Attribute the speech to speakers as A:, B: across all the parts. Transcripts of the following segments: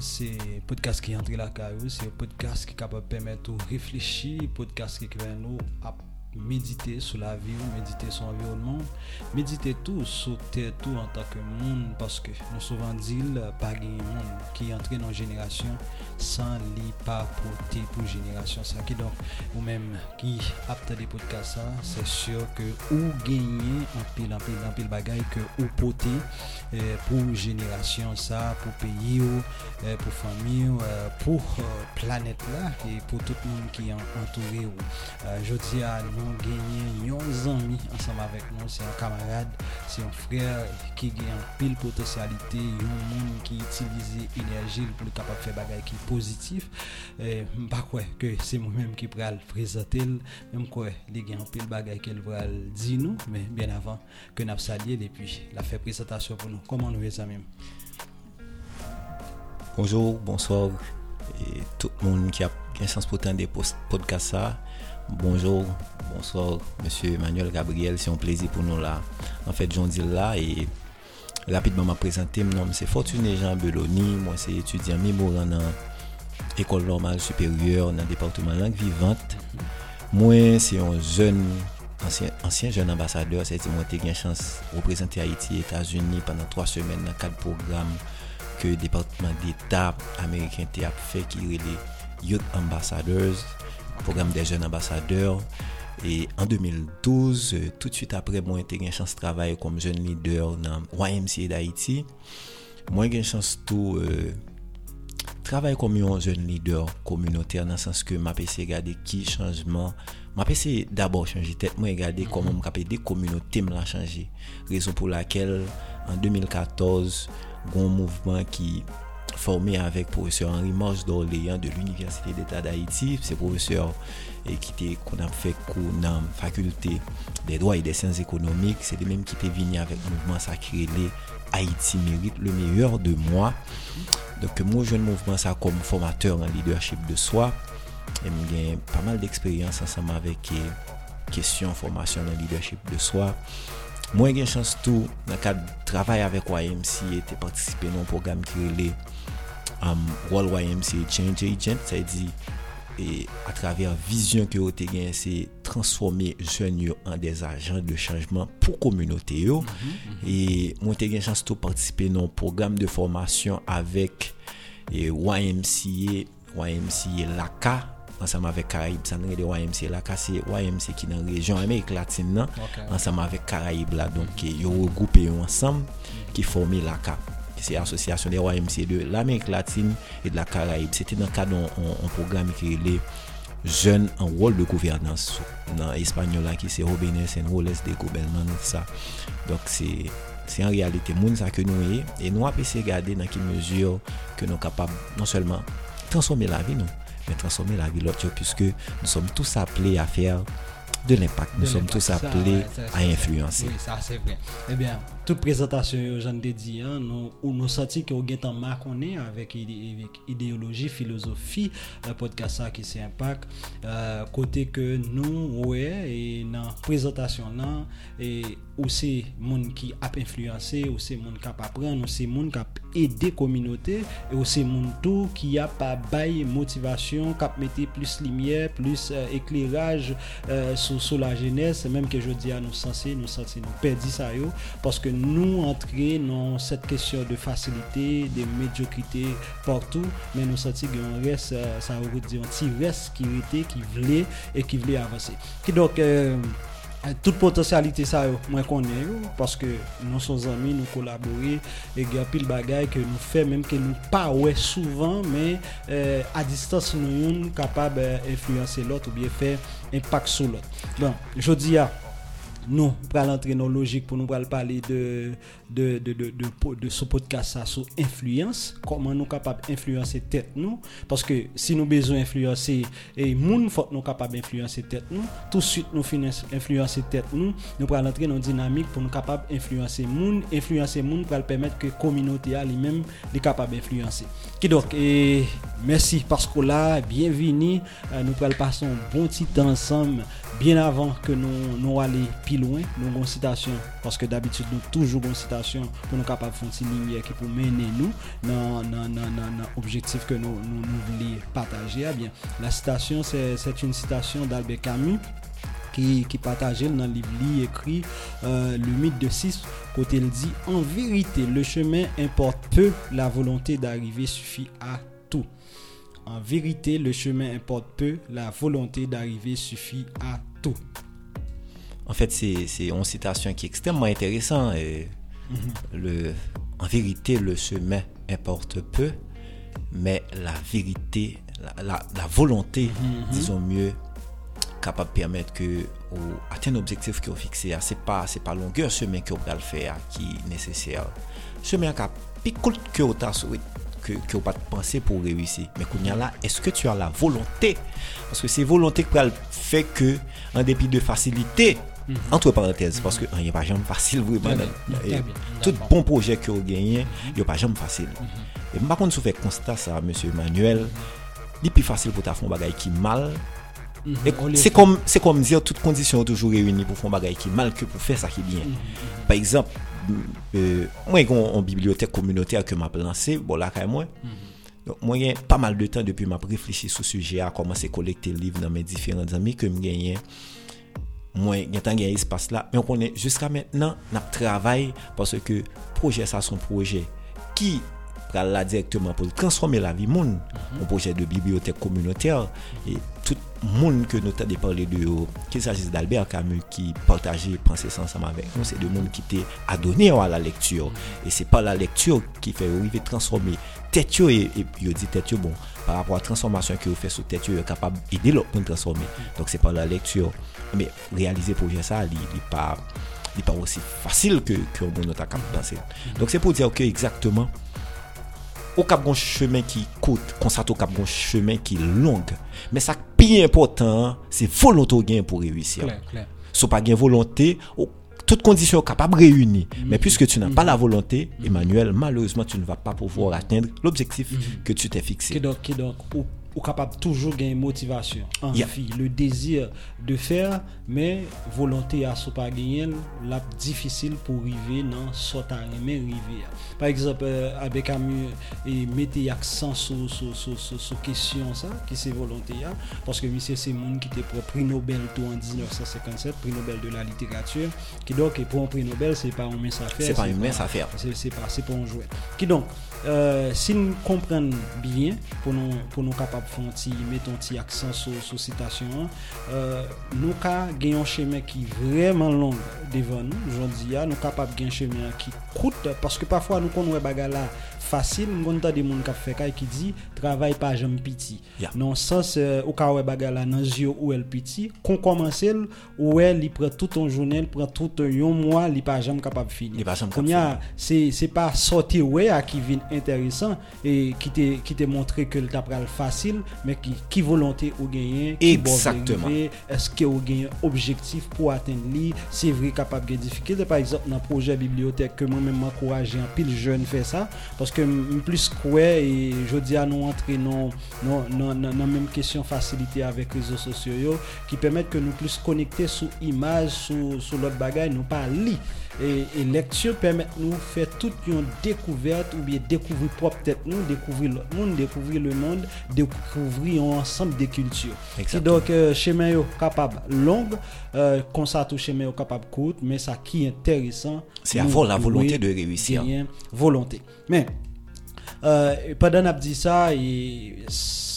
A: c'est podcast qui entre la carrière, c'est un podcast qui est capable de permettre de réfléchir, podcast qui est nous à méditer sur la vie, méditer sur l'environnement, méditer tout sur tout en tant que monde, parce que nous souvent dit pas un monde qui entre dans la génération sans li pas porter pour génération. Ça qui donc ou même qui apte des podcasts c'est sûr que ou gagner en pile en pile en pile bagaille que ou porter euh, pour génération ça pour pays ou euh, pour famille euh, pour planète là et pour tout le monde qui est entouré ou. Je dis à nous gagner un ami ensemble avec nous c'est un camarade c'est un frère qui gagne pile potentialité un monde qui utilise énergie pour le capable faire bagaille qui positif. Et pas quoi que c'est moi-même qui pourrais le présenter. Même quoi les gars pile bagaille qu'elle va dire nous. Mais bien avant que nous saluer et puis la fait présentation pour nous. Comment nous les amis?
B: Bonjour bonsoir et tout le monde qui a un sens pour des podcasts ça Bonjour, bonsoir, Monsieur Emmanuel Gabriel, c'est un plaisir pour nous là. En fait, j'en dis là et rapidement m'a présenté, mon nom c'est Fortuné Jean Beloni, moi c'est étudiant mémorant dans l'école normale supérieure dans le département langue vivante. Moi c'est un jeune, ancien, ancien jeune ambassadeur, c'est-à-dire moi j'ai eu chance de représenter Haïti et États-Unis pendant trois semaines dans quatre programmes que le département d'État américain a fait qui est les Youth Ambassadors. programme des jeunes ambassadeurs. Et en 2012, euh, tout de suite après, moi, j'ai eu une chance de travailler comme jeune leader dans YMCA d'Haïti. Moi, j'ai eu une chance de euh, travailler comme un jeune leader communautaire dans le sens que m'a essayé de regarder qui changement. M'a essayé d'abord changer tête, moi, regarder mm -hmm. comment m'a des communautés me changer. Raison pour laquelle, en 2014, un mouvement qui formé avec professeur Henri Marche d'Orléans de l'Université d'État d'Haïti. C'est professeur et qui qu'on a fait cours dans la faculté des droits et des sciences économiques. C'est lui-même qui était venu avec le mouvement sacré Haïti mérite le meilleur de moi. Donc moi, je mouvement ça comme formateur en leadership de soi. J'ai pas mal d'expérience ensemble avec les questions formation en leadership de soi. Mwen gen chans tou nan kad travay avèk YMCA te patisipe nan program ki rele um, World YMCA Change Agent. Sa yi di, e, a travèr vizyon ki yo te gen se transforme jen yo an des ajan de chanjman pou kominote yo. Mm -hmm, mm -hmm. E mwen te gen chans tou patisipe nan program de formasyon avèk e, YMCA, YMCA Laka. ansama vek Karaib san rele YMC la. Kase YMC ki nan rejon Amerik Latine nan okay. ansama vek Karaib la. Donk yo regroupe yo ansam ki formi la ka ki se asosyasyon de YMC de l'Amerik Latine et de la Karaib se te nan ka don an programe ki rele jen an wol de gouvernance nan Espanyola ki se Robenes en Roles de Gobelman sa donk se Se an realite moun sa ke nou ye E nou apese gade nan ki mezur Ke nou kapab non selman Transforme la vi nou mais transformer la vie l'autre puisque nous sommes tous appelés à faire de l'impact. Nous sommes tous appelés à influencer.
A: Oui, ça c'est vrai. Eh bien, toute présentation, j'en ai dit, hein, nous, nous que vous êtes en avec, avec idéologie, philosophie, le podcast qui c'est. Euh, côté que nous, ouais, et dans présentation, là, et aussi, monde qui a influencé, aussi, monde qui a apprendre, aussi, monde qui a aidé communauté, et aussi, monde tout qui a pas bail motivation, qui a mis plus lumière, plus euh, éclairage euh, sur, la jeunesse, même que je dis à nous censés, nous censés nous ça, yo, parce que nous entrer dans cette question de facilité, de médiocrité partout, mais nous sentons qu'il reste, euh, ça veut dire un petit reste qui était, qui voulait et qui voulait avancer. Qui donc, euh, toute potentialité ça moi connais parce que nous sommes amis nous collaborer et il y a pile bagaille que nous fait même que nous pas ouais souvent mais euh, à distance nous sommes capables d'influencer l'autre ou bien faire impact sur l'autre bon je dis à nous allons entrer dans logique pour nous parler de ce podcast sur influence, comment nous sommes capables d'influencer tête nous, parce que si nous besoin d'influencer et moun faut nous capables d'influencer tête nous, tout de suite nous finissons influencer tête nous, nous allons entrer dans dynamique pour nous capables d'influencer moun, influencer moun pour permettre que communauté a lui-même capable d'influencer. Merci parce que bienvenue, euh, nous allons passer un bon petit temps ensemble bien avan ke nou, nou ale pi loin, nou gon sitasyon, paske d'abitud nou toujou gon sitasyon pou nou kapap fon si linye ki pou mene nou nan, nan, nan, nan objektif ke nou, nou, nou vli pataje. Eh bien, la sitasyon, c'est une sitasyon d'Albert Camus qui, qui partageait dans le livre écrit euh, Le mythe de 6, côté il dit En vérité, le chemin importe peu, la volonté d'arriver suffit à En vérité, le chemin importe peu, la volonté d'arriver suffit à tout.
B: En fait, c'est une citation qui est extrêmement intéressante. Et mhm. le, en vérité, le chemin importe peu, mais la vérité, la, volonté, mhm. disons mieux, capable de permettre que ou atteindre l'objectif que vous fixé, ce n'est pas, pas longueur chemin que vous le faire qui est nécessaire. Chemin qui est plus que vous que, que vous pas pensé pour réussir. Mais là, est-ce que tu as la volonté Parce que c'est volonté qui fait que, en dépit de facilité, mm -hmm. entre parenthèses, parce que n'y mm -hmm. a pas jamais facile vraiment. Bien, bien, bien, tout bon projet que vous gagnez, il n'y a pas jamais facile. Mm -hmm. Et par contre, si vous faites constat ça, monsieur Emmanuel, il est plus facile pour ta faire un bagage qui est mal c'est comme, c'est comme dire toutes conditions toujours réunies pour faire un bagage qui est mal que pour faire ça qui est bien. Par exemple, moi, j'ai une bibliothèque communautaire que m'a lancé, bon là, quand moi. Mhm. Donc, moi, j'ai pas mal de temps depuis m'a réfléchi sur ce sujet, à commencer à collecter les livres dans mes différents amis que je gagne. Moi, j'ai un espace là, mais on connaît jusqu'à maintenant, on travaille parce que le projet, ça, son projet qui là directement pour transformer la vie monde un projet de bibliothèque communautaire et tout moun ke nou tade parle de yo, ki sajis d'Albert Camus ki partaje panse san sama vek, nou se de moun ki te adone yo a la lektur, e se pa la lektur ki fe yo rive transforme tet yo, e yo di tet yo bon, par rapport a transformasyon ki yo fe sou tet yo, yo kapab ede lop moun transforme, donk se pa la lektur, me realize proje sa li, li pa, li pa osi fasil ke, ke moun nou ta kap panse, donk se pou diyo ke exactement au cap un chemin qui coûte, constate au cap un chemin qui est long. Mais ça plus important, c'est volonté pour réussir. Si pas gain volonté, toutes conditions capables réunies. Mm-hmm. Mais puisque tu n'as pas la volonté, mm-hmm. Emmanuel, malheureusement, tu ne vas pas pouvoir atteindre l'objectif que tu t'es fixé.
A: donc, donc, ou capable toujours gagner motivation, envie, le désir de faire, mais volonté à ce pas gagner, la difficile pour arriver dans ce mais arriver. Par exemple, euh, avec Camus et mettez accent sur sur sur question ça, qui c'est volonté parce que monsieur c'est monde qui était pour prix Nobel tout en 1957, prix Nobel de la littérature, qui donc pour un prix Nobel c'est pas un mince affaire.
B: C'est pas une mince affaire.
A: C'est pas c'est pour un jouet. Qui donc Euh, si nou kompren biyen pou nou kapap fon ti meton ti aksan sou so sitasyon euh, nou ka genyon chemen ki vreman long devan nou jondi ya, ah, nou kapap genyon chemen ki koute paske pafwa nou konwe bagala ah, fasil, mwen ta de moun kap fe kay e ki di, travay pa jom piti. Yeah. Non sens, euh, ou ka we bagala nan zyo ou el piti, kon komanse l, ou el li pre tout ton jounel, pre tout yon mwa, li pa jom kapap fini. Kon ya, se pa sote we a ki vin enteresan, e ki te, ki te montre ke l tap pral fasil, men ki, ki volante ou genyen, ki bon
B: Exactement.
A: bo genyen, eske ou genyen objektif pou aten li, se vre kapap gen difikil. Par exemple, nan proje bibliotek ke mwen men mwen kouraje an pil jen fè sa, pos plus quoi et je dis à nous entrer non non non non même question facilité avec les réseaux sociaux qui permettent que nous plus connecter sous image sous sur l'autre bagage nous pas lire et, et lecture permet nous faire toute une découverte ou bien découvrir propre tête nous, découvrir le monde, découvrir le monde, découvrir un ensemble de cultures. Et donc, euh, chemin est capable long, euh, comme ça, tout chemin est capable court, mais ça qui est intéressant,
B: c'est avoir la volonté de réussir.
A: Volonté. Mais, euh, pendant que dit ça, et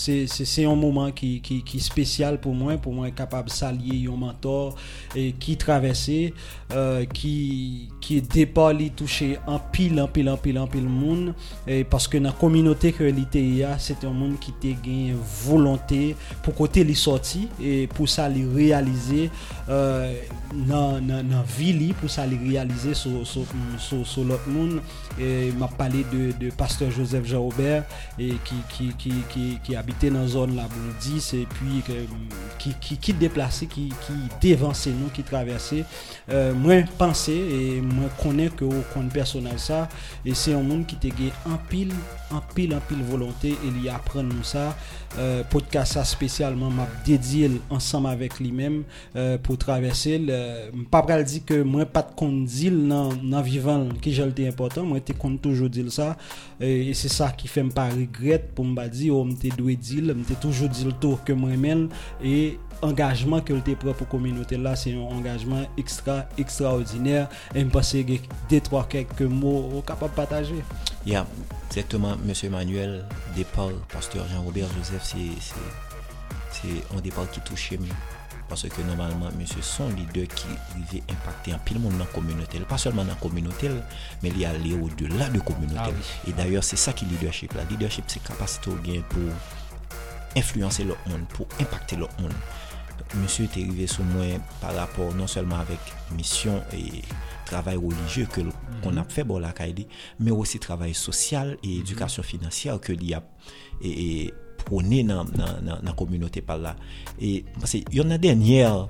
A: c'est un moment qui, qui, qui spécial pour moi, pour moi capable de s'allier un mentor et qui traversait, euh, qui, qui départ, touché en pile, en pile, en pile, en pile monde. Et parce que dans la communauté que l'ITIA, c'est un monde qui a une volonté pour côté les sorties et pour ça les réaliser euh, dans la ville, pour ça les réaliser sur, l'autre monde. Et m'a de, pasteur Joseph Jean-Robert qui, qui, qui, qui, qui habite dans la zone là 10 et puis qui qui qui déplacé qui qui dévancé nous qui traversé euh, moi penser et moi connais que au compte personnel ça et c'est un monde qui te gagne en pile en pile en pile volonté et y apprend nous ça. Euh, podcast ça spécialement m'a dédié ensemble avec lui-même euh, pour traverser le pas pral dire que moi pas de compte dans dans vivant qui j'ai été important moi te compte toujours dire ça et, c'est ça qui fait me pas regret pour me dire oh m'te dire m'te toujours dit le tour que moi même et engagement que le propre communauté là c'est un engagement extra extraordinaire et me penser que deux trois quelques mots capable de partager
B: Yeah, exactement, Monsieur Emmanuel, départ, pasteur Jean-Robert Joseph, c'est c'est un départ qui touche. Parce que normalement, monsieur son leader qui arrive impacter un pile monde dans la communauté. Pas seulement dans la communauté, mais il y a aller au-delà de la communauté.
A: Ah oui.
B: Et d'ailleurs, c'est ça qui est leadership. La leadership, c'est capacité au gain pour influencer l'autre monde, pour impacter l'autre monde. Donc, monsieur est arrivé sur moi par rapport non seulement avec mission et travail religieux que mm qu'on a fait pour la Kaidi, mais aussi travail social et mhm. éducation financière que l'IA et, et prôné dans dans la communauté par là. Et il y en a dernière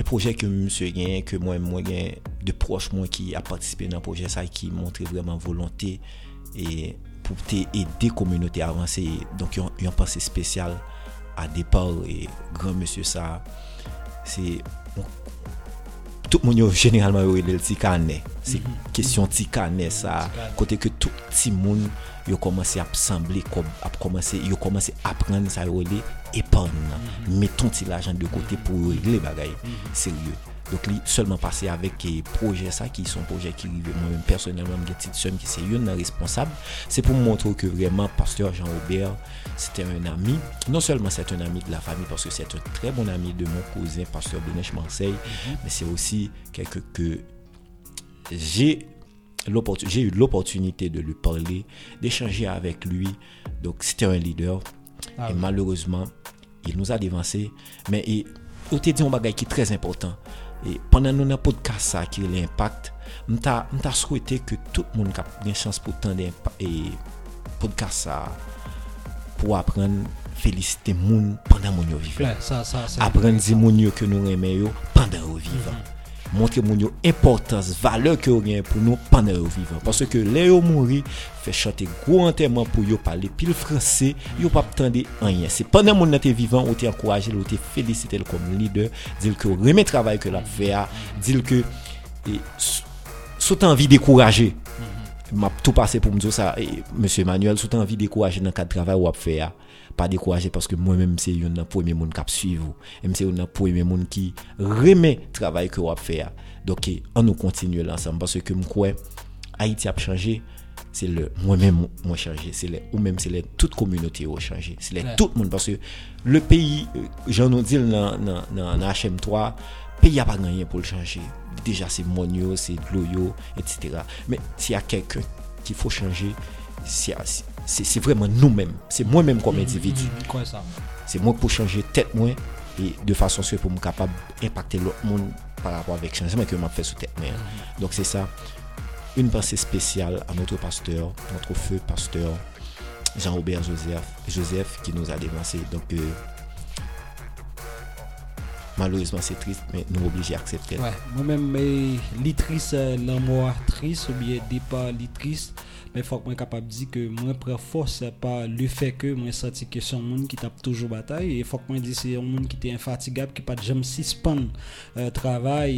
B: le projet que monsieur gagne, que moi, moi gagne, de proches moi qui a participé dans le projet ça qui montre vraiment volonté et pou te ede komyonote avanse. Donk yon, yon panse spesyal a depal e gran monsye sa. Se, bon, tout moun yo generalman yo elel ti kane. Se mm -hmm. kesyon ti
A: kane
B: sa. Kote ke tout ti moun yo komanse ap sembli, ap komanse, yo komanse apren sa yo ele epan. Mm -hmm. Meton ti la jan de kote pou yo ele bagay. Mm -hmm. Seryo. Donc li seulement passer avec eh, projet ça qui sont projets qui rive moi-même personnellement j'ai petite somme qui c'est une responsable c'est pour montrer que vraiment pasteur Jean Aubert c'était un ami non seulement c'est un ami de la famille parce que c'est un très bon ami de mon cousin pasteur Benesh Marseille mais c'est aussi quelqu'un que j'ai j'ai eu l'opportunité de lui parler, d'échanger avec lui. Donc c'était un leader.
A: Ah
B: et
A: oui.
B: malheureusement, il nous a dévancé. Mais il on te dit un bagage qui est très important. E pandan nou nan podcast sa ki li impact, mta, mta souwete ke tout moun kap gen chans pou tan de e, podcast sa pou apren felisite moun pandan moun yo
A: vivan.
B: Apren di moun yo ke nou reme yo pandan yo vivan. Mm -hmm. montre moun yo importans, vale ke yo gen pou nou panè yo vivan. Paswe ke le yo mouri, fe chante gwo anterman pou yo pale pil franse, yo pap tende anyen. Se panè moun nan te vivan, ou te ankoraje, ou te felicite l kom lider, dil ke reme travay ke la vea, dil ke sou tan vi dekouraje. Map tou pase pou mzo sa, e, M. Emmanuel, sou tan vi dekouraje nan kat travay wap vea. Pas décourager parce que moi-même c'est un des premiers monde qui suivre et c'est un des premiers monde qui remet travail que ou faire donc eh, on nous continue l'ensemble parce que me crois Haïti a changé. C'est le moi-même moi changé. C'est les ou même c'est les toute communauté ont changé. C'est
A: Ouais.
B: tout le monde parce que le pays euh, j'en nous dit dans dans dans dans HM3 pays a pas gagné pour le changer. Déjà c'est monio c'est de l'eau yo, etc mais s'il y a quelqu'un qu'il faut changer c'est c'est c'est vraiment nous-mêmes. C'est moi-même comme individu.
A: Mhm, quoi ça?
B: C'est moi pour changer tête moi et de façon soit pour me capable impacter l'autre monde par rapport avec changement que m'a fait sous tête moi. Donc c'est ça. Une pensée spéciale à notre pasteur notre feu pasteur Jean-Robert Joseph Joseph qui nous a dévancé. Donc euh, malheureusement c'est triste mais nous obligés à accepter
A: Ouais, moi-même, mais litrice, euh, l'amour triste ou bien départ litrice, men fòk mwen kapab di ke mwen pre fòs pa le fè ke mwen sati ke son moun ki tap toujou batay e fòk mwen di se yon moun ki te infatigab ki pat jom sispan euh, travay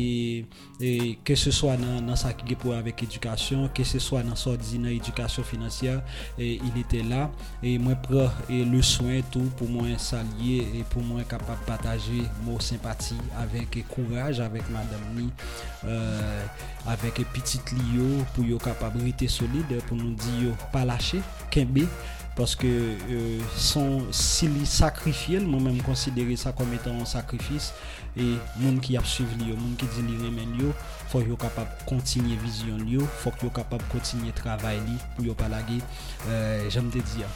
A: e ke se swa nan, nan sa ki gepo avèk edukasyon ke se swa nan sa di nan edukasyon finansiyar e il etè la e mwen pre e le soin tou pou mwen salye e pou mwen kapab pataje mou sempati avèk e kouraj avèk madame ni euh, avèk e pitit li yo pou yo kapab rite solide pou pour nous dire pas lâcher kembe parce que euh, son s'il sacrifié moi même considérer ça comme étant un sacrifice et monde qui a suivi yo monde qui dit li remen yo faut yo capable continuer vision yo faut que yo capable continuer travail li pour yo pas laguer euh, j'aime te dire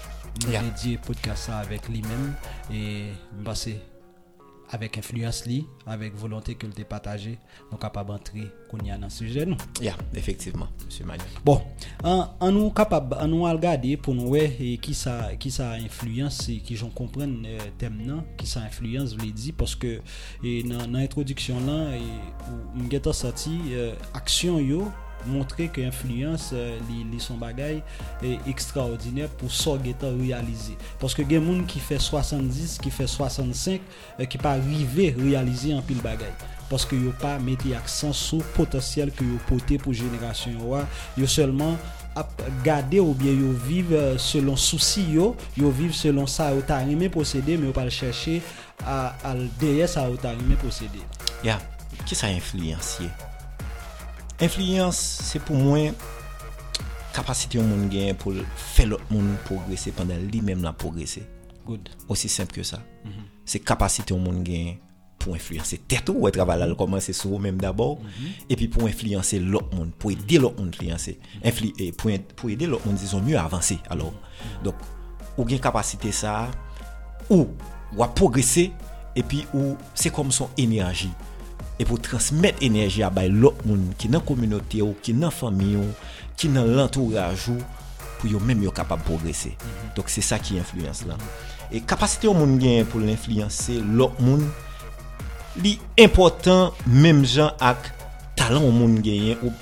B: Yeah.
A: dit podcast ça avec lui-même et passé avèk influence li, avèk volontè ke l te patajè, nou kapab antre kon yan an sujè nou. Ya,
B: yeah, efektivman, M. Magnan.
A: Bon, an, an nou kapab, an nou al gade pou nou wè e, ki sa, ki sa influence, ki joun kompren e, euh, tem nan, ki sa influence vle di, poske e, nan, nan introduksyon lan, ou mgeta sati, euh, aksyon yo, montrer que influence euh, son bagay est extraordinaire pour ça geta réaliser parce que gen moun qui fait 70 qui fait 65 euh, qui pas arriver réaliser en pile bagay. Parce que yo pas mettez accent sur potentiel que yo porté pour génération yo a. yo seulement gade ou bien yo vive euh, selon souci yo yo vive selon ça yo ta aimé mais yo pas le chercher à à le ça
B: Yeah, qui ça influencier Influence, c'est pour moi capacité au monde gain pour faire l'autre monde progresser pendant lui-même la progresser.
A: good.
B: Aussi simple que ça. C'est capacité au monde gain pour influencer. Tête ou travail là commencer sur vous-même d'abord. Et puis pour influencer l'autre monde, pour aider l'autre monde influencer, Influ- et pour, pour aider l'autre monde disons mieux avancer alors. Donc ou capacité ça ou ou à progresser et puis ou c'est comme son énergie E pou transmet enerji a bay lop moun ki nan kominote ou, ki nan fami ou, ki nan lantouraj ou, pou yo menm yo kapab progresè. Mm -hmm. Dok se sa ki influence lan. E kapasite ou moun gen pou l'influencer lop moun, li important menm jan ak talan ou moun genyen ou,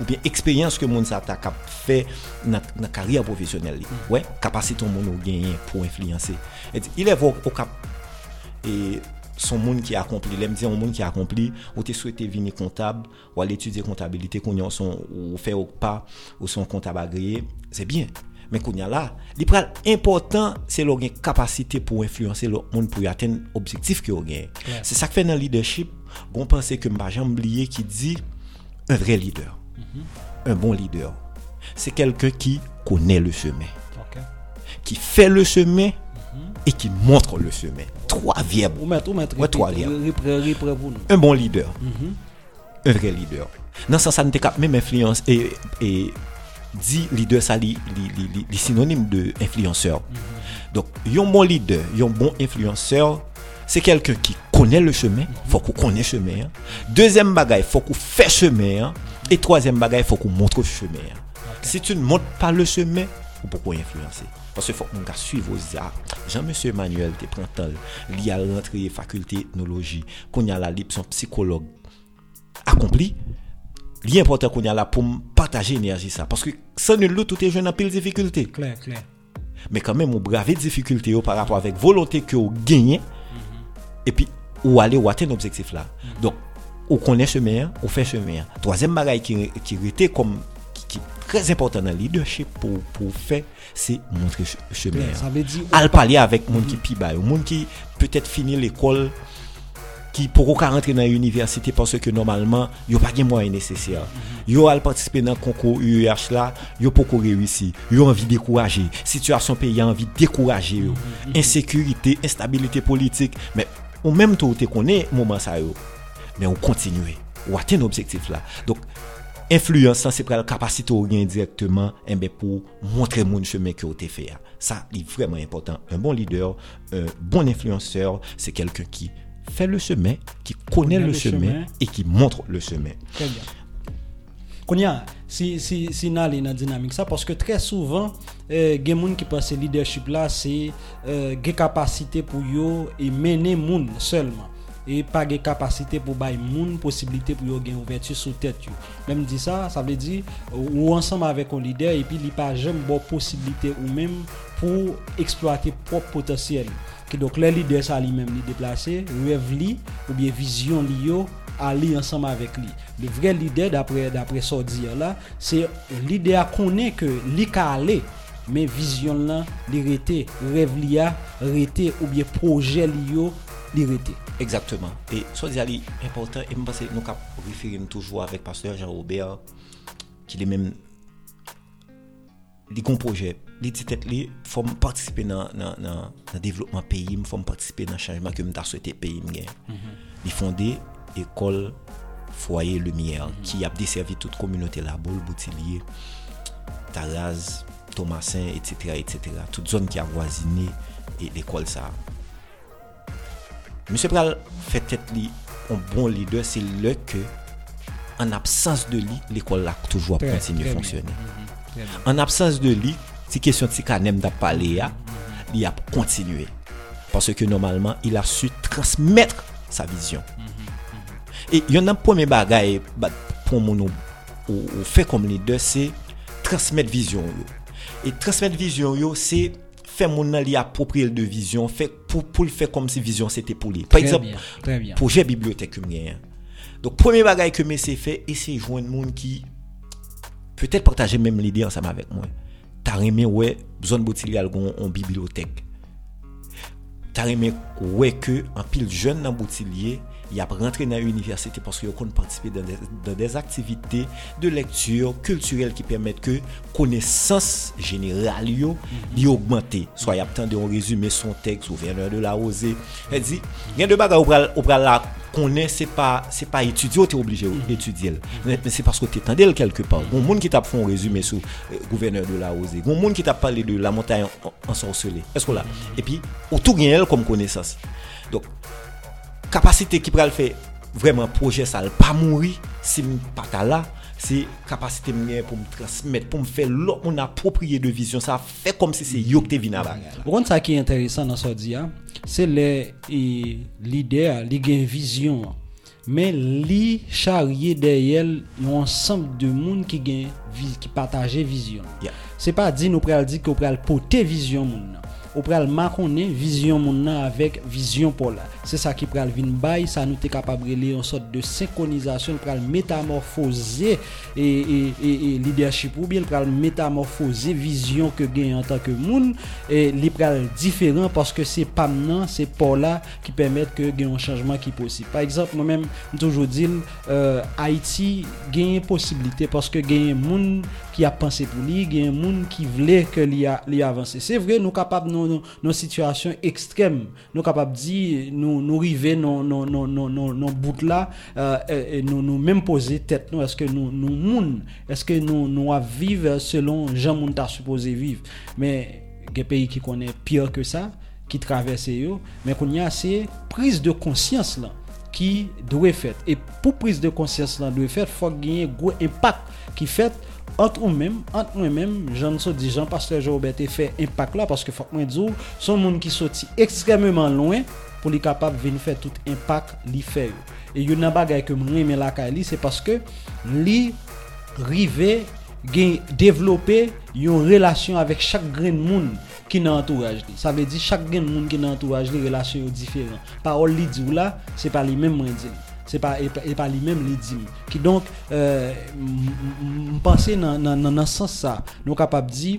B: ou bien eksperyans ke moun sa ta kap fe nan, nan karya profesyonel li. Mm -hmm. Wè, ouais, kapasite ou moun ou genyen pou influencer. Et ilè vò ou kap... E, son monde qui a accompli. L'aime dire un monde qui a accompli. Ou te souhaité venir comptable ou aller étudier comptabilité a son ou faire au pas ou son comptable agréé c'est bien. Mais qu'on y a là li pral important c'est gain capacité pour influencer le monde pour atteindre objectif que vous gagne
A: Clair.
B: c'est ça que fait dans le leadership. On pense que m'a jamais oublié qui dit un vrai leader. Un bon leader. C'est quelqu'un qui connaît le chemin. Qui fait le chemin et qui montre le chemin trois verbes Ouais, un bon leader. Un vrai leader. Dans ce sens, ça ne même influence et, et dit leader, ça li, li, li, li- li synonyme de influenceur. Donc, un bon leader, un bon influenceur, c'est quelqu'un qui connaît le chemin, faut qu'on connaisse le chemin. hein. Deuxième bagaille, faut qu'on fait chemin. hein. Et troisième bagaille, faut qu'on montre le chemin. hein. Si tu ne montres pas le chemin, ou pourquoi influencer Parce qu'il faut qu'on gars suivre aux arts. Jean-Monsieur Emmanuel, te prend temps, li a rentré faculté ethnologie, qu'on y a la libre, son psychologue accompli. Li important qu'on y a là pour partager énergie ça. Parce que sans nul tout est jeune en pile difficulté.
A: clair clair
B: Mais quand même, on brave difficulté yo par rapport avec volonté que vous gagnez. Et puis, ou aller ou atteindre l'objectif là. Donc, on connaît chemin, on fait chemin. Troisième bagaille qui, qui était comme très important dans le leadership pour, pour faire, c'est montrer chemin. Al parler avec les gens qui pi les gens qui peut-être fini l'école, qui pourront rentrer dans l'université parce que normalement, ils n'ont pas les moyens nécessaires. Ils ont participé dans le concours UEH là, ils n'ont pas réussi. Ils ont envie de décourager. Situation pays a envie de décourager. Insécurité, instabilité politique. Mais ou même tout, tu connais moment ça. Mais on continue. On atteint l'objectif là. Donc, influence ça, c'est pour la capacité au gain directement eh ben, pour montrer mon chemin que vous avez fait. Ça, c'est vraiment important. Un bon leader, un bon influenceur, c'est quelqu'un qui fait le chemin, qui connaît, le, chemin,
A: chemin.
B: et qui montre le chemin.
A: Très bien. Konya, si, si, si ale nan dynamique ça, parce que très souvent, euh, gen moun qui pense leadership là, c'est euh, capacité pour yo et mener moun seulement. e pa ge kapasite pou bay moun posibilite pou yo gen ouvertu sou tet yo. Mem di sa, sa vle di ou ansam avek ou lider epi li pa jem bo posibilite ou mem pou eksploate prop potasyen. Ki dok le lider sa li mem li deplase, rev li ou biye vizyon li yo ali ansam avek li. Le vre lider dapre so dir la, se lider konen ke li ka ale men vizyon lan li rete, rev li ya rete ou biye proje li yo li rete.
B: Exactement. Et ça, c'est important. Et je pense que nous référons toujours avec pasteur Jean-Robert, qui est même. Il a projet. Il dit tête, il faut participer dans le développement pays, il faut participer dans le changement que je souhaité pays. Mm-hmm. Il a fondé l'école Foyer Lumière, mm-hmm. qui a desservi toute communauté la boule, Boutillier, Taraz, Thomasin, etc., etc. Toute zone qui a voisiné l'école ça. Monsieur Pral fait tête li un bon leader, c'est le que en absence de lui, l'école là toujours
A: très
B: à fonctionner.
A: Mhm. Bien.
B: En absence de lui, si question de Sikanem d'a parlé, ya, il a continué. Parce que normalement, il a su transmettre sa vision. Et il y en a un premier bagage bah, pour mon ou, fait comme leader, c'est transmettre vision. Et transmettre vision, c'est faire mon li approprier de vision, fait pour, pour le faire comme si vision c'était pour lui. Par
A: Très
B: exemple,
A: bien,
B: projet bibliothèque que m'gagne. Donc premier bagage que me c'est fait essayer de joindre monde qui peut-être partager même l'idée ensemble avec moi. T'as aimé ouais zone Boutillial gon en bibliothèque. T'as aimé ouais que en pile jeune dans Boutillier il a rentré dans l'université parce qu'il a participer dans des, activités de lecture culturelle qui permettent que connaissance générale yo li augmenter. Soit y a de on résumé son texte gouverneur de la Rosée. Elle dit il y a deux bagages au pral au pral là connaît c'est pas c'est pas étudier tu es obligé d'étudier. Mais mais c'est parce que tu tendel quelque part. Bon monde qui t'a fait un résumé sur euh, gouverneur de la Rosée. Bon monde qui t'a parlé de la montagne en- ensorcelée. Est-ce que là? Et puis autour gagne elle comme connaissance kapasite ki pral fè vreman proje sal pa mouri si m pata la se kapasite mwen pou m transmet, pou m fè lò moun apopriye de vizyon, sa fè kom se se yok te vina bagay
A: la. Ron sa ki enteresan nan sa di ya, se le lide a, li gen vizyon, men li charye deyel yon ansamb de moun ki gen, ki pataje vizyon.
B: Yeah.
A: Se pa di nou pral di ki ou pral pote vizyon moun nan. ou pral makonnen vizyon moun nan avèk vizyon pou la. Se sa ki pral vin bay, sa nou te kapabre li yon sot de sekonizasyon, pral metamorfose e, e, e, e leadership ou bien pral metamorfose vizyon ke gen yon tanke moun, e, li pral diferan paske se pam nan, se pou la ki pèmèt ke gen yon chanjman ki posib. Par exemple, mwen mèm toujou dil, euh, Haiti gen yon posibilite paske gen yon moun ki ap panse pou li, gen moun ki vle ke li, a, li avanse. Se vre nou kapap nou nou situasyon ekstrem, nou kapap di nou nou rive nou nou nou nou nou nou bout la, euh, e, e, nou nou menm pose tet nou, non. eske nou nou moun, eske nou nou ap vive selon jan moun ta suppose vive. Men gen peyi ki konen pier ke sa, ki travesse yo, men kon y a se prise de konsyans lan. qui doit être fait. Et pour prise de conscience, là, doit faire, il faut gagner un gros impact qui fait entre ou même, entre moi-même, j'en so dit Jean Pasteur Robert et fait impact là parce que faut que moi dire son monde qui sorti extrêmement loin pour les capable venir faire tout impact li fait. Et une bagaille que moi mais la Kali c'est parce que li rivé développer une relation avec chaque grain de monde qui n'a entourage li. Ça veut dire chaque grain de monde qui n'a entourage les relations différentes. Parole li dit là, c'est pas les mêmes moins dit. se pa, e pa li menm li dim. Ki donk, euh, mpense nan, nan, nan, nan sens sa, nou kapap di,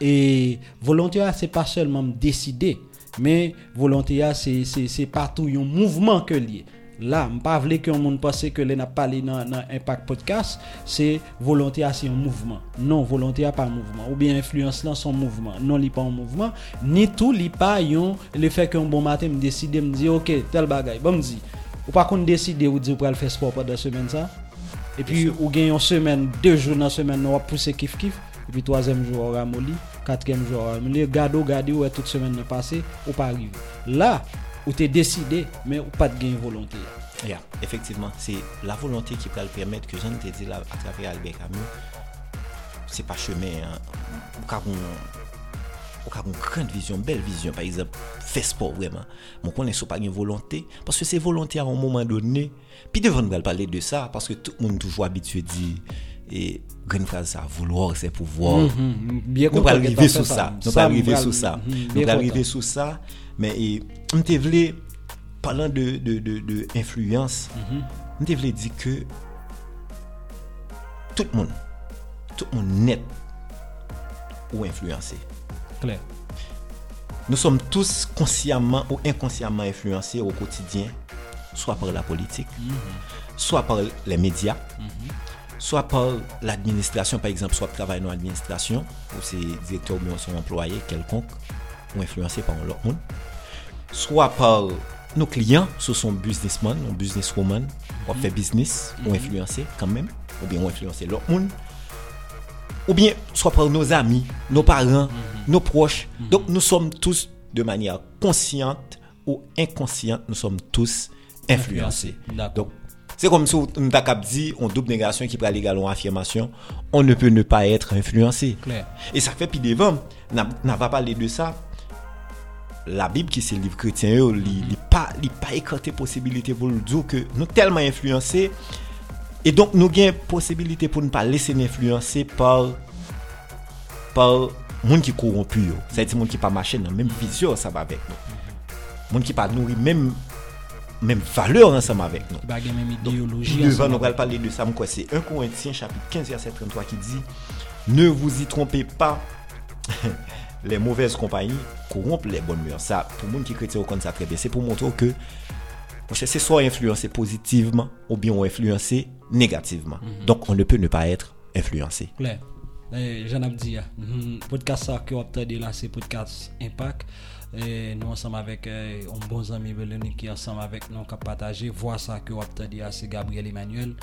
A: e volontya se pa selman mdeside, men volontya se, se, se patou yon mouvman ke liye. La, m pa vle ki yon moun pase ke le na pale nan, nan Impact Podcast, se volonté a se yon mouvman. Non, volonté a pa mouvman. Ou bien influence lan son mouvman. Non li pa yon mouvman. Ni tou li pa yon le fe ki yon bon maten m deside m di ok, tel bagay. Bon m di. Ou pas qu'on décide ou dire pour aller faire sport pendant la semaine ça? Et puis ou gagne une semaine deux jours dans la semaine on va pousser kiff kiff et puis troisième jour on ramolli quatrième jour on ramolli gado gado ouais toute semaine passée ou pas arrivé là ou t'es décidé mais ou pas de gain volonté
B: Yeah, effectivement, c'est la volonté qui peut le permettre que j'en te dit là à travers Albert Camus. C'est pas chemin. Hein. Ou ka gon grande vision, belle vision, par exemple, fait sport vraiment. Mon connaît sous pas une volonté, parce que c'est volonté à un moment donné. Puis devant nous parler de ça, parce que tout le monde toujours habitué dit et grande phrase ça, vouloir c'est pouvoir.
A: bien
B: Nous pas arriver
A: fait
B: ça. Nous
A: Ça,
B: pas arriver sur ça.
A: Mhm,
B: Nous pas arriver sur ça. Mais on te voulait, parlant de, de, de, de influence,
A: Mhm.
B: on te voulait dire que tout le monde, tout le monde net ou influencé. Nous sommes tous consciemment ou inconsciemment influencés au quotidien, soit par la politique, soit par les médias, soit par l'administration, par exemple, soit travailler dans l'administration, ou c'est directeur ou son employé quelconque, ou influencé par l'autre monde, soit par nos clients, ce sont businessmen ou businesswoman, ou fait business, ou influencé quand même, ou bien ou influencé l'autre monde, ou bien soit par nos amis, nos parents, nos proches. Donc nous sommes tous de manière consciente ou inconsciente, nous sommes tous influencés. Donc, c'est comme si on t'a dit, on double négation qui prend l'égal en affirmation, on ne peut ne pas être influencé. Et ça fait puis devant, n'a n'a pas parlé de ça. La Bible qui c'est le livre chrétien, pas li pas écarté possibilité pour nous dire que nous tellement influencés E donk nou gen posibilite pou nou pa lese n'influense par, par moun ki korompu yo. Sa eti moun ki pa mache nan menm vizyon sa ba vek nou. Moun ki pa nouri menm menm valeur ansam avek
A: nou. Ba gen menm
B: ideoloji.
A: Devan
B: nou pral pale de sa mkwa se 1 Korintien chapit 15 verset 33 ki di Ne vous y trompe pa les mauvaises compagnies corrompent les bonnes mœurs. Ça, pour moun ki kreti ou kon sa trebe, se pou montre ou ke Mwen chè se so a influensè pozitivman ou bi ou influensè négativement. Donc, on ne peut ne pas être influencé.
A: Claire. Eh, J'en ai dit, mhm, podcast ça que vous entendez là, c'est podcast Impact. Et nous ensemble avec euh, un bon ami Véronique qui ensemble avec nous qui a partagé. Voir ça que vous là, c'est Gabriel Emmanuel.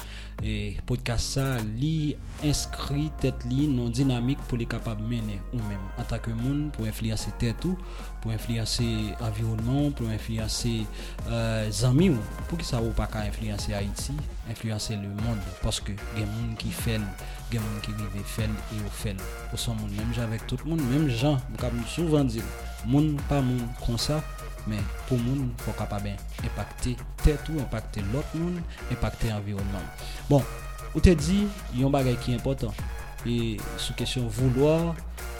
A: Et podcast ça, li inscrit tête li non dynamique pour les capables de mener ou même en tant que monde pour influencer tête ou pou enfliyase avyonman, pou enfliyase euh, zanmi ou, pou ki sa ou pa ka enfliyase Haiti, enfliyase le moun, paske gen moun ki fen, gen moun ki vive fen, e ou fen, ou son moun, menm jan vek tout moun, menm jan, mou kap moun souvan di, moun pa moun konsa, men pou moun pou kapab impacte tet ou, impacte lot moun, impacte avyonman. Bon, ou te di, yon bagay ki important, e sou kesyon
B: vouloar,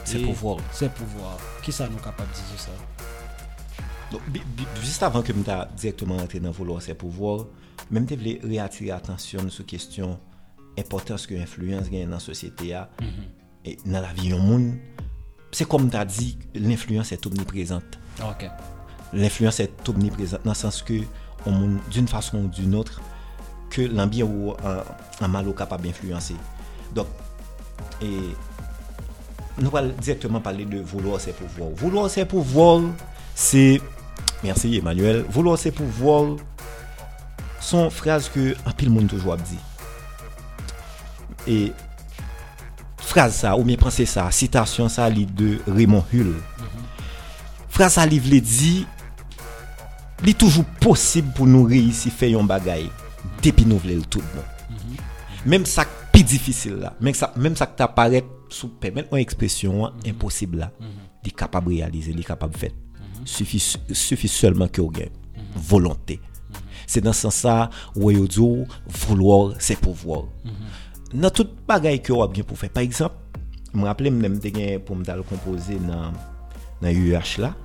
A: Se
B: pouvoir.
A: Se pouvoir. Ki sa nou
B: kapap di sou sa? Just avan ke m ta direktman rentre nan voulo se pouvoir, men m te vle reatire atensyon sou kestyon importans ke influence gen nan sosyete ya, nan la vi yon moun. Se kom ta di, l'influence et omnipresente.
A: Ok.
B: L'influence et omnipresente nan sens ke on moun d'une fason ou d'une autre ke l'ambien ou euh, an malo kapap influencer. Dok, e... Nous allons directement parler de vouloir ses pouvoirs. Vouloir ses pouvoirs, c'est. Merci Emmanuel. Vouloir ses pouvoirs sont phrases que un pile monde toujours dit. Et phrase ça, ou bien pensez ça, citation ça, li de Raymond Hull. Phrase ça, li vle dit, li toujours possible pour nous réussir faire un bagay, depuis nous voulons le tout bon. Même ça plus difficile là, même ça, même ça qui t'apparaît sou permettre une expression mhm. impossible là, mhm. il est capable de réaliser, il est capable de faire. Mhm. Suffit, suffit seulement que vous gagne volonté. C'est dans ce sens-là où yo dit vouloir c'est pouvoir. Dans tout bagaille que vous bien pour faire. Par exemple, je me rappelle même de pour me composer dans dans UH là.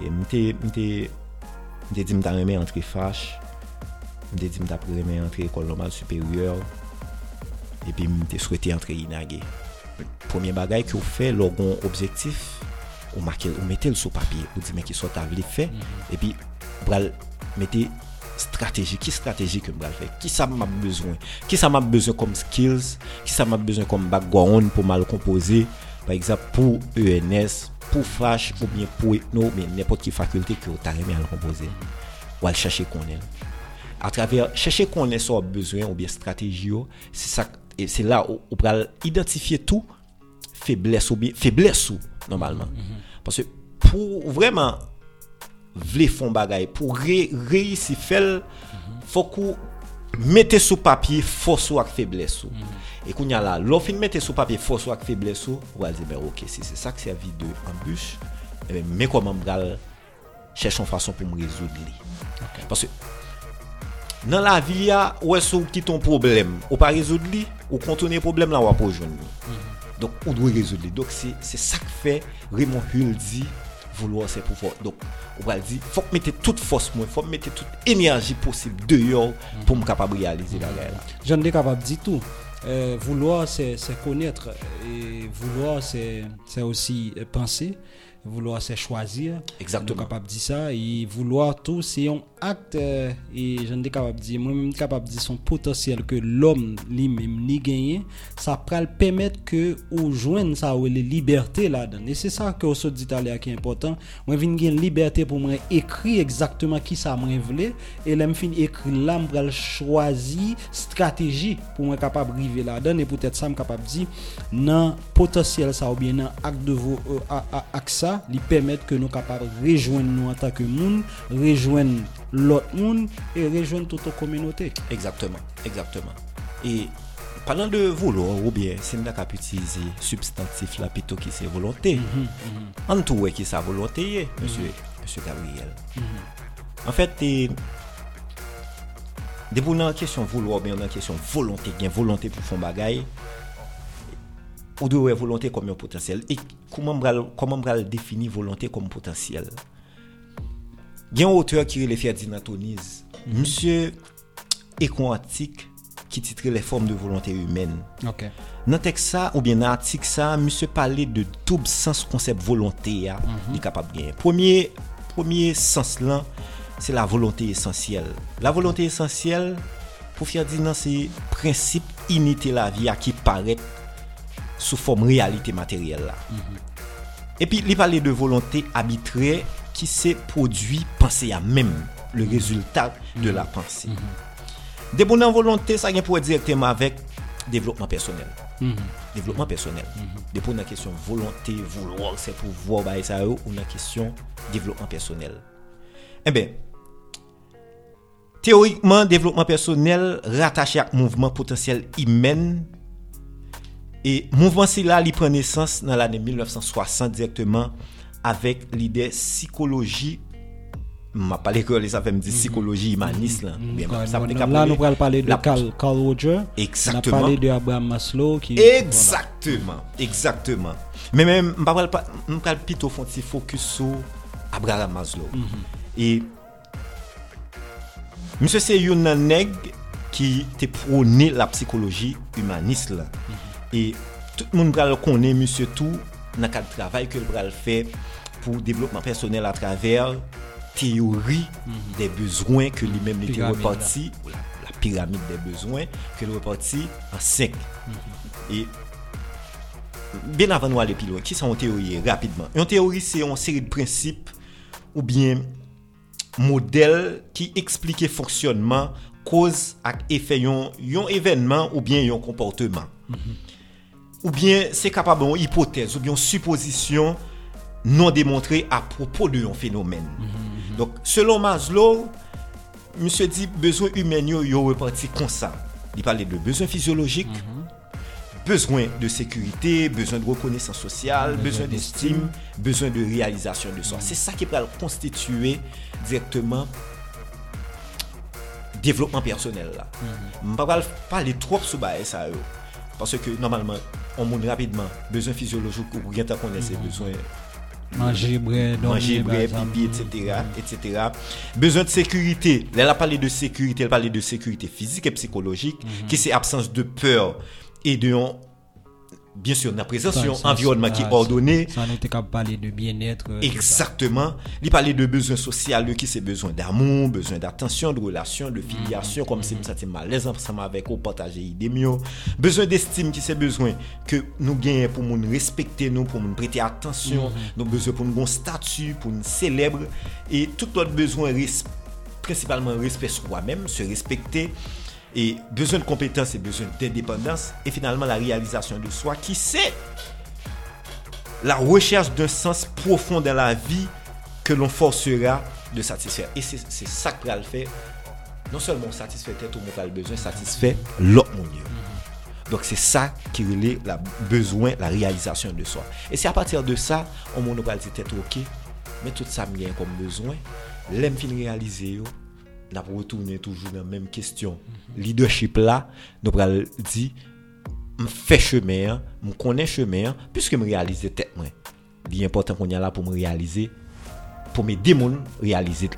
B: Et m'était m'était m'était dit m'ta remet entre fâche. M'était dit m'ta remet entre école normale supérieure. Et puis m'était souhaité entrer inagé. Premier bagay ki ou fe logon objektif, ou, make, ou mette l sou papye, ou di men ki sou tabli fe, mm -hmm. epi bral mette stratégie, qui stratégie que je vais faire, qui ça m'a besoin, qui ça m'a besoin comme skills, qui ça m'a besoin comme background pour mal composer, par exemple pour ENS, pour Flash ou bien pour Ethno, mais n'importe quelle faculté que vous avez mal composer, ou aller chercher qu'on est. À travers chercher qu'on est, soit besoin ou bien stratégie, c'est ça et c'est là où on peut identifier tout faiblesse ou bien faiblesse ou normalement. Parce que pour vraiment vle font bagay pour ré, réussir faire faut qu'on mette sous papier force ou faiblesse ou. et qu'on y a là l'offre fin mette sous papier force ou faiblesse ou on va dire ben OK si c'est ça que servi de embûche eh ben, mais comment bral cherche une façon pour me résoudre? Li. parce que dans la vie ya ou est-ce qui ton problème ou pas résoudre li ou contourner problème là ou pas joindre donc on doit résoudre li. donc c'est c'est ça que fait Raymond Hull dit vouloir c'est pouvoir donc on va dire faut mettre toute force moi faut mettre toute énergie possible dehors pour me capable réaliser la guerre
A: J'en ai capable de dire tout. Euh, vouloir, c'est connaître. Et vouloir, c'est aussi euh, penser. Vouloir, c'est choisir.
B: Exactement.
A: Capable de dire ça. Et vouloir tout, c'est une akte e jen de kapap di, mwen mwen kapap di son potasyel ke l'om li mem li genyen, sa pral pemet ke ou jwen sa ou li liberté la dan. E se sa ke ou so dit ale a ki important, mwen vin gen liberté pou mwen ekri ekzakteman ki sa mwen vle, e lem fin ekri la mwen pral chwazi strategi pou mwen kapap rive la dan, e pou tèt sa mwen kapap di nan potasyel sa ou bien nan akte devo euh, ak sa, li pemet ke nou kapap rejwen nou an tak ke moun, rejwen l'autre monde et rejoindre toute la communauté.
B: Exactement, exactement. Et parlant de vouloir, ou bien c'est une cap utiliser substantif là plutôt qui c'est volonté. Mm -hmm, En tout, qui sa volonté, monsieur, mm monsieur Gabriel. En fait, de pour une question vouloir, bien une question volonté, bien volonté pour faire bagaille, ou de volonté comme un potentiel. Et comment comment définir volonté comme potentiel? Gen oteur ki rele Ferdinand Toniz, msye ekon antik ki titre Le Forme de Volonté Humaine.
A: Okay.
B: Nan tek sa, ou bien nan antik sa, msye pale de toub sens konsep volonté ya, mm -hmm. li kapab gen. Premier, premier sens lan, se la volonté esensyel. La volonté esensyel, pou Ferdinand, se prinsip inite la vi a ki paret sou form realite materyel la. Mm -hmm. E pi li pale de volonté abitre, qui s'est produit pensée à même le résultat de la pensée. Mm-hmm. Des bonnes volontés, ça vient pour être directement avec développement personnel. Mm-hmm. Développement personnel. Mm-hmm. Des bonnes question volonté, vouloir, c'est pouvoir, bah, ça, euh, ou une question développement personnel. Eh bien, théoriquement, développement personnel rattaché à mouvement potentiel humain E mouvman si la li pren nesans nan l ane 1960 direktman avec l'idée psychologie. M'a pas l'école ça fait me dire psychologie humaniste là.
A: Bien ça là nous allons parler de Carl, Carl Roger.
B: Exactement.
A: on parler de Abraham Maslow qui
B: exactement. Exactement. Mais même on parle pas on parle plutôt font focus sur Abraham Maslow. Mhm. et monsieur c'est un nèg qui te prôné la psychologie humaniste là. Mhm. et tout le monde connaît monsieur tout nan kat travay ke l pral fè pou devlopman personel a traver teori mm -hmm. de bezwen ke li menm li te reparti, la, la piramide mhm. de bezwen, ke li reparti an 5. Mm -hmm. E, ben avan nou ale pilon, ki sa yon teori rapidman? Yon teori se yon seri de prinsip ou bien model ki eksplike fonksyonman, koz ak efe yon, yon evenman ou bien yon komporteman. Mm -hmm. ou bien c'est capable une hypothèse ou bien une supposition non démontrée à propos d'un phénomène. Mm -hmm. Donc, selon Maslow, monsieur dit besoin humain yo reparti comme ça. Il parlait de besoins physiologiques, mm -hmm. besoin de sécurité, besoin de reconnaissance sociale, besoin d'estime, besoin de réalisation de soi. C'est ça qui peut constituer directement développement personnel là. Mhm. Je ne vais pas parler trop sur ça. Parce que normalement, on monte rapidement. Besoin physiologique ou rien qu'on ait ses mhm. besoins.
A: Manger, bré,
B: pipi, etc., etc. Besoin de sécurité. Elle a parlé de sécurité, elle a parlé de sécurité physique et psychologique, mhm. qui c'est absence de peur et de bien sûr, dans la présence, un environnement qui est ordonné.
A: Ça n'était qu'à parler de bien-être.
B: Euh, Exactement. Il parlait de besoins sociaux, qui c'est besoin d'amour, besoin d'attention, de relation, de filiation, comme si ça mal malaise ensemble avec vous, partager idées Besoin d'estime, qui c'est besoin que nous gagnons pour nous respecter, nous, pour nous prêter attention, mm-hmm. nous besoin pour nous statut, pour nous célèbre, et tout autre besoin, principalement respect soi-même, se respecter. Et besoin de compétences et besoin d'indépendance. Et finalement, la réalisation de soi qui c'est la recherche d'un sens profond dans la vie que l'on forcera de satisfaire. Et c'est ça que le faire. Non seulement satisfaire tête ou pas le besoin, satisfaire l'autre mon Dieu. Donc c'est ça qui relie la besoin, la réalisation de soi. Et c'est à partir de ça, on monopole tête ok, mais tout ça mien comme besoin, l'aime fin réaliser n'a retourné toujours dans la même question. Leadership là, nous allons dire, je fais chemin, je connais chemin, puisque je réalise tête. Il est important qu'on y a là pour me réaliser, pour m'aider à réaliser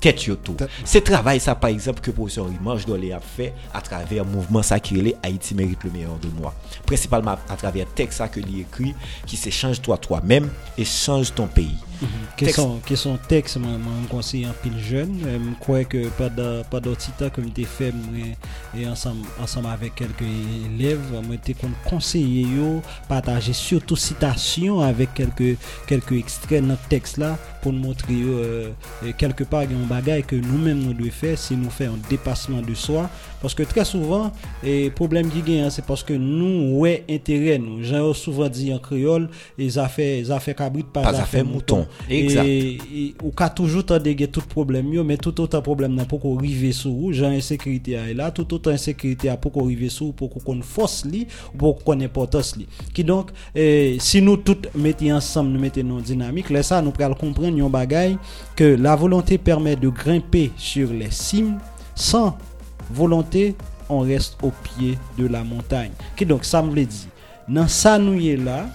B: tête yo tout. C'est travail ça par exemple que professeur Rimange Dolé a fait à travers mouvement ça qui est Haïti mérite le meilleur de moi. Principalement à travers texte ça que lui écrit qui c'est change toi toi-même et change ton pays.
A: Quels sont quels sont textes moi me conseille en pile jeune, je crois que pas de pas d'autre temps comme t'ai fait et ensemble ensemble avec quelques élèves, moi été conseiller yo partager surtout citation avec quelques quelques extraits dans texte là pour nous montrer euh, quelque part il y a un bagage que nous-mêmes nous devons faire si nous faisons un dépassement de soi. Parce que très souvent le problème qui gagne c'est parce que nous ouais intérêt nous. J'ai souvent dit en créole les affaires les affaires cabrit pas,
B: pas affaires mouton
A: et, ou qu'a toujours de tout problème mais tout autant problème n'a pour qu'on arrive sur j'ai insécurité là tout autant insécurité pour qu'on arrive sur pour qu'on force li ou pour qu'on importance li. Qui donc si nous tous mettons ensemble nous mettons nos dynamiques là ça nous pourrons comprendre un bagage que la volonté permet de grimper sur les cimes sans volonté on reste au pied de la montagne. Qui donc ça me dit. Dans ça nous est là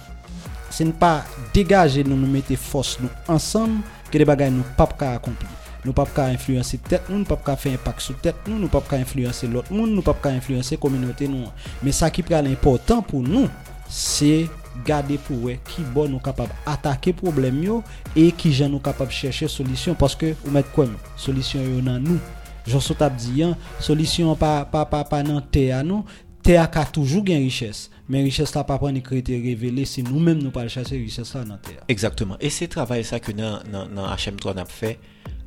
A: ce n'est pas dégager nous nous mettre force nous ensemble que les bagages nous pas accomplir nous pas influencer tête nous nous pas faire impact sur tête nous nous pas influencer l'autre monde nous pas influencer communauté nous. Mais ça qui est important pour nous c'est garder pour ouais qui nous capable attaquer problème yo et qui nous capable chercher solution. Parce que ou mettre quoi solution yo dans nous. Je suis dit hein, solution pas pas dans nous. Terre a toujours Men riches la pa pa ni krete revele se nou menm nou pa chase riches la nan ter.
B: Exactement. E se travay sa ke nan, nan, nan HM3 nap fe,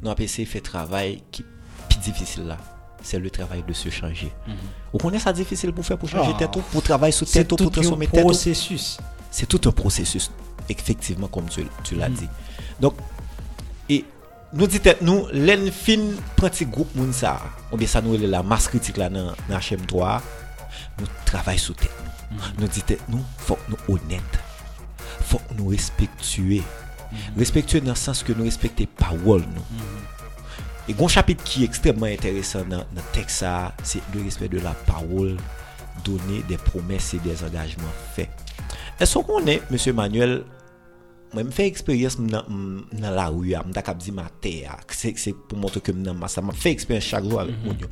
B: nan ap ese fe travay ki pi difisil la. Se le travay de se chanje. Mm -hmm. Ou konen sa difisil pou fe pou chanje ah, teto, pou travay sou teto, pou transforme teto.
A: Se
B: tout un prosesus. Se tout un prosesus. Efektivman kom tu, tu mhm. la mm -hmm. di. Donk, e... Nou dit et nou, len fin pranti group moun sa, oube sa nou ele la mas kritik la nan, nan HM3, nou travay sou tet nou. Nou di tet nou, fòk nou onèd. Fòk nou respektue. Respektue nan sens ke nou respekte pawol nou. E gon chapit ki ekstremman enteresan nan, nan tek sa, se de respect de la pawol, donè de promès se de zangajman fè. E so konè, M. Manuel, mwen m fè eksperyens m nan la ou ya, m tak ap di ma te ya, se pou montre ke m nan masa, m fè eksperyens chak jou avè moun yo.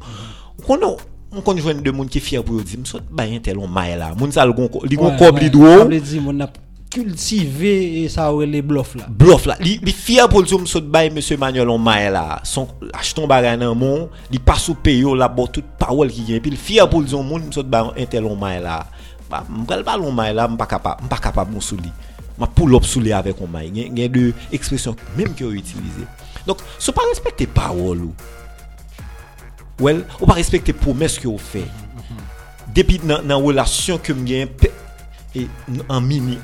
B: Konè ou, on conjoint de monde qui fier pour dire me saute ba un tel on maille là moun ça li gon cob li dro
A: dit mon a cultivé ça les bluff là.
B: Bluff là li, fier pour dire me saute ba monsieur Manuel on maille là son acheton bagay nan mon li pas sous payo la bon toute parole qui vient puis fier pour dire monde me saute ba un tel on maille là bah m'pral pas on maille là m'pas capable m'pas capable mon sous li. M'a pull up sous li avec on maille gain de expression même que utilisé donc so pas respecter parole ou ou. Well, ou pa respekte promes ki yo fe. Depi nan relasyon ke mgen, en mini,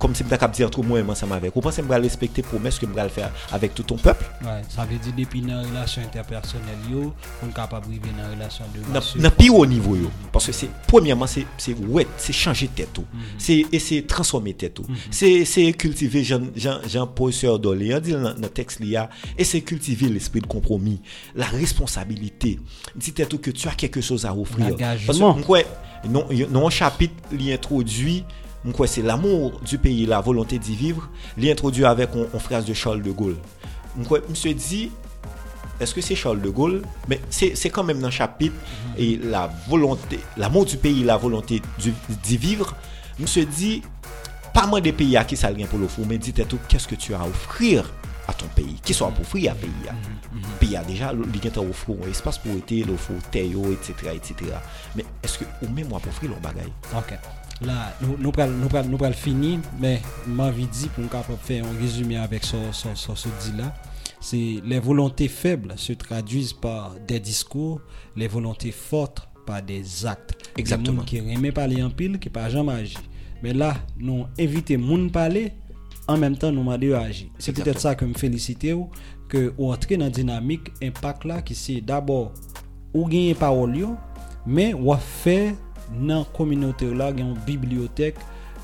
B: comme si je suis dire entre moi et ensemble avec. Vous pensez que je vais respecter promesse que je vais faire avec tout ton peuple
A: ouais, Ça veut dire depuis dans relation interpersonnelle, yo, on est capable de vivre dans une relation de
B: Dans le plus haut niveau. Yo. Parce que c'est, premièrement, c'est, ouais, c'est changer tête. Mm -hmm. c'est, et c'est transformer tête. Mm -hmm. c'est, cultiver, Jean, Jean, Jean Paul Dolé, dit dans le texte, et c'est cultiver l'esprit de compromis, la responsabilité. Dit tête que tu as quelque chose à offrir. Parce que, ouais, non, non, chapitre, il introduit c'est l'amour du pays, la volonté d'y vivre, l'introduit avec une phrase de Charles de Gaulle. Monsieur dit, est-ce que c'est Charles de Gaulle? Mais c'est quand même dans le chapitre, mhm. et la volonté, l'amour du pays, la volonté d'y vivre. Monsieur dit, pas moins des pays à qui ça rien pour le fou, mais dites tout, qu'est-ce que tu as à offrir à ton pays? Qui soit pour offrir à pays Le mhm, mhm. pays a déjà, il a offrir un espace pour être, l'offre terre, etc., etc. Mais est-ce que, ou même moi, pour offrir le bagaille?
A: Ok. Là, nous nous nous nous le finir, mais m'envie dit pour nous faire un résumé avec ce ce ce, dit là. C'est les volontés faibles se traduisent par des discours, les volontés fortes par des actes.
B: Exactement.
A: Qui aiment parler en pile, qui pas jamais agi. Mais là, nous éviter moun parler en même temps nous demander agir. C'est peut-être ça que me féliciter que ou entrer dans dynamique impact là qui c'est d'abord ou gagner parole mais ou faire nan la gen yon bibliotek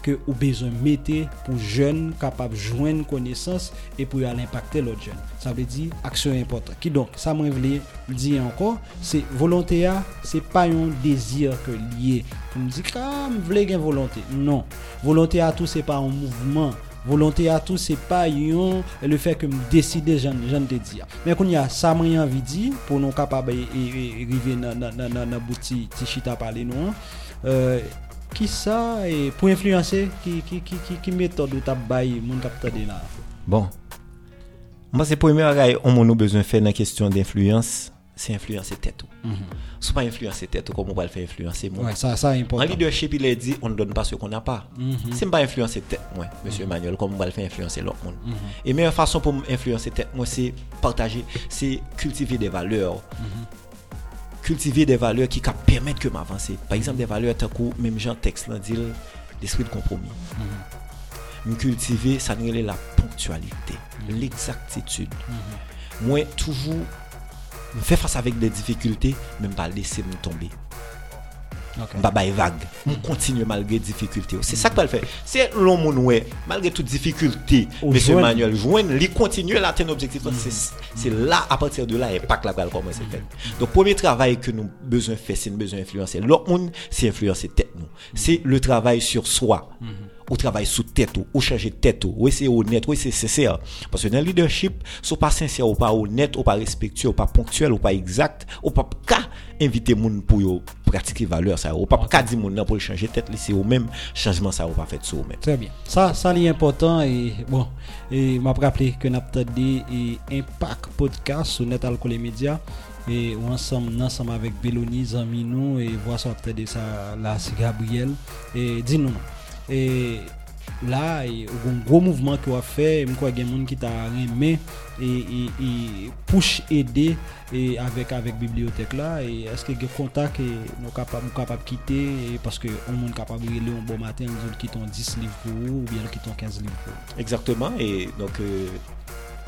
A: ke ou bezon mette pou jen kapap jwen konesans e pou yon impacte lot jen. Sa ve di aksyon impotant. Ki donk, sa mwen vle di ankon, se volonte ya, se pa yon dezir ke liye. Pou mwen di, ka, mwen vle gen volonte. Non. Volonte ya tou se pa yon mouvment. volonté à tout c'est pas yon, le fait que me décider j'en j'en te dire mais qu'on y a ça m'a envie dit pour nous capable arriver dans dans dans dans boutique tichita parler nous euh, qui ça et pour influencer qui qui qui qui, qui méthode ou t'a bail mon capteur là?
B: Bon. Moi c'est premier on a besoin de faire la question d'influence. C'est influencer tête. ou. Si pas influencer tête, ou, comment on va le faire influencer moi
A: ouais ça ça est
B: En
A: important
B: leadership, il a dit, on ne donne pas ce qu'on n'a pas. C'est pas influencer tête, moi, monsieur Emmanuel, comme on va le faire influencer l'autre monde. Et meilleure façon pour influencer tête, moi, c'est partager, c'est cultiver des valeurs. Cultiver des valeurs qui permettent que m'avancer. Par exemple, des valeurs tant que même Jean texte là dit l'esprit de compromis. Me cultiver, ça nous est la ponctualité, l'exactitude. Moi, toujours, me faire face avec des difficultés, même pas laisser me tomber.
A: OK
B: Pas bail vague. On continue malgré difficultés. C'est ça que le faire. C'est l'homme malgré toute difficulté,
A: joindre.
B: Manuel joindre, il continue à atteindre l'objectif. C'est c'est là à partir de là impact la va commencer à faire. Donc premier travail que nous besoin faire, c'est nous besoin influencer l'autre monde, c'est influencer tête nous. C'est le travail sur soi. Ou travail sous tête ou, ou changer tête ou, ou essayer honnête, ou essayer sincère. Parce que dans le leadership, si pas sincère ou pas honnête, ou pas respectueux, ou pas ponctuel, ou pas exact, ou pas ka inviter moun pour yo pratiquer valeur ça, ou pas ka dire moun pour changer tête, c'est au même changement ça ou pas fait sur même.
A: Très bien. Ça, ça c'est important et bon, et m'a rappelé que nous avons et Impact Podcast sur Net Alcool et Média et ou ensemble, ensemble avec Béloni, Zami nous et voir ça peut-être ça là c'est Gabriel et dis-nous. E la, e, yon gro mouvman ki wap fe, mwen kwa gen moun ki ta reme, e, e, e pouche ede e, avek, avek bibliotek la, e eske gen kontak e nou kapap, nou kapap kite, e paske yon moun kapap rile yon bon maten, yon zon kiton 10 liv pou ou, ou bien kiton 15 liv pou ou.
B: Exactement, e donc euh,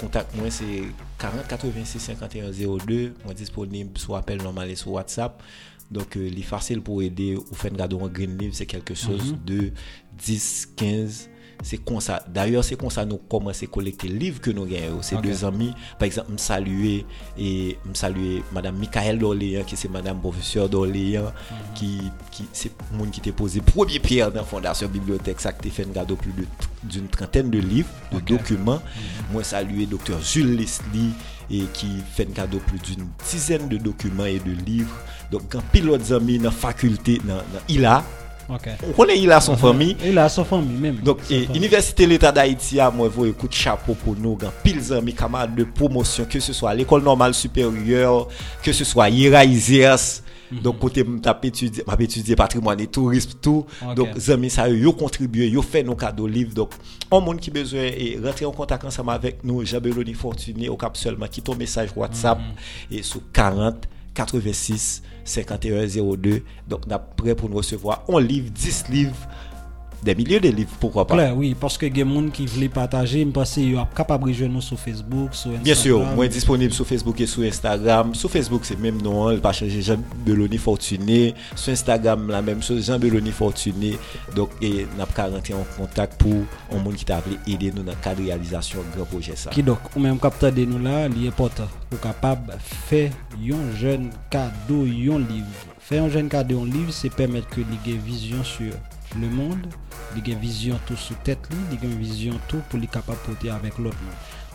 B: kontak mwen se 40 86 51 02, mwen disponib sou apel normal e sou WhatsApp, e Donc, euh, les facile pour aider ou faire un cadeau en green livre, c'est quelque chose de 10, 15. C'est comme ça. D'ailleurs, c'est comme ça nous commençons à collecter les livres que nous gagnons. C'est deux amis. Par exemple, me saluer et me saluer Madame Michael Dorléan, qui c'est Madame professeur Dorléan, qui, qui c'est monde qui t'a posé premier pierre dans la Fondation Bibliothèque, ça qui fait un cadeau plus de- d'une trentaine de livres, de documents. Moi, saluer Dr. Jules Leslie et qui fait un cadeau plus d'une dizaine de documents et de livres. Donc, quand pilote amis dans la faculté, dans, dans ILA,
A: OK.
B: on connaît ILA son famille.
A: Et là sa famille même.
B: Donc,
A: Sa
B: et,
A: famille.
B: Université l'État d'Haïti, a, moi, vous écoute chapeau pour nous, grand pile amis, camarades de promotion, que ce soit à l'école normale supérieure, que ce soit à IRA, ISEAS. Donc, côté, étudié, étudié patrimoine et tourisme, tout.
A: Ok.
B: Donc, amis, ça, yo contribué, yo fait nos cadeaux livres. Donc, un monde qui besoin et rentrer en contact ensemble avec nous, Jabeloni Fortuné, au cap seulement, qui ton message WhatsApp, et sur 40 86 51 02. Donc, on est prêt pour nous recevoir un livre, 10 livres, des milliers de livres, pourquoi pas?
A: Claire, oui, parce que il y a des gens qui veulent partager, je pense qu'ils sont capables de rejoindre nous sur Facebook, sur Instagram.
B: Bien sûr, moi disponible sur Facebook et sur Instagram. Sur Facebook, c'est même nom, il pas changer Jean Beloni Fortuné. Sur Instagram, la même chose, Jean Beloni Fortuné. Donc, et n'a pas rentrer en contact pour un monde qui t'a appelé aider nous dans le cadre de réalisation de grand projet ça.
A: Qui donc, ou même capteur de nous là, il est important pour capable faire un jeune cadeau, un livre. Faire un jeune cadeau, un livre, c'est permettre que une vision sur le monde, il ait une vision tout sous tête, lui, il ait une vision tout pour lui capable de porter avec l'autre.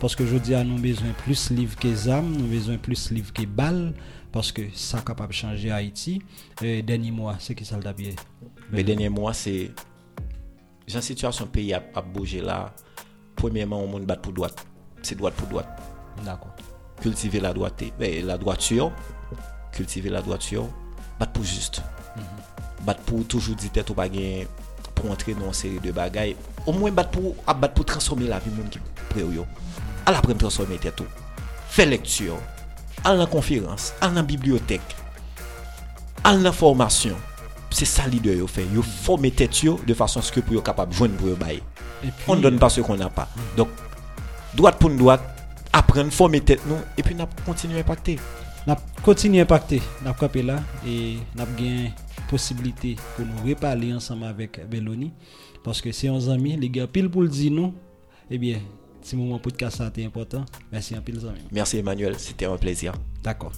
A: Parce que je dis à nous besoin plus livre que âmes, nous besoin plus livre que balles, parce que ça capable de changer Haïti. Et dernier mois, c'est qui ça le bien.
B: Les derniers mois, c'est. J'ai situation pays a, a bougé là. Premièrement, on monde bat pour droite. C'est droite pour droite.
A: D'accord.
B: cultiver la droiture, ben, la droiture, cultiver la droiture, battre pour juste. Battre pour toujours dire tête ou pas pou antre nou an seri de bagay, ou mwen bat pou, ap bat pou transforme la vi moun ki pre yo. Al apren transforme te tou. Fè lektur, al nan konferans, al nan bibliotek, al nan formasyon. Se sa lider yo fè. Yo forme te tou de fason skè pou yo kapab jwen pou yo
A: baye.
B: On donne pas ce qu'on n'a pas. Hmm. Donc, droite pour droite, apprendre, former tête nous, et puis on continue à impacter.
A: On continue à impacter. On a là et on a gagné possibilité pour nous reparler ensemble avec Belloni parce que c'est un ami, les gars pile pour le dire nous, eh bien, si moment podcast ça était important, merci un pile amis.
B: Merci Emmanuel, c'était un plaisir.
A: D'accord.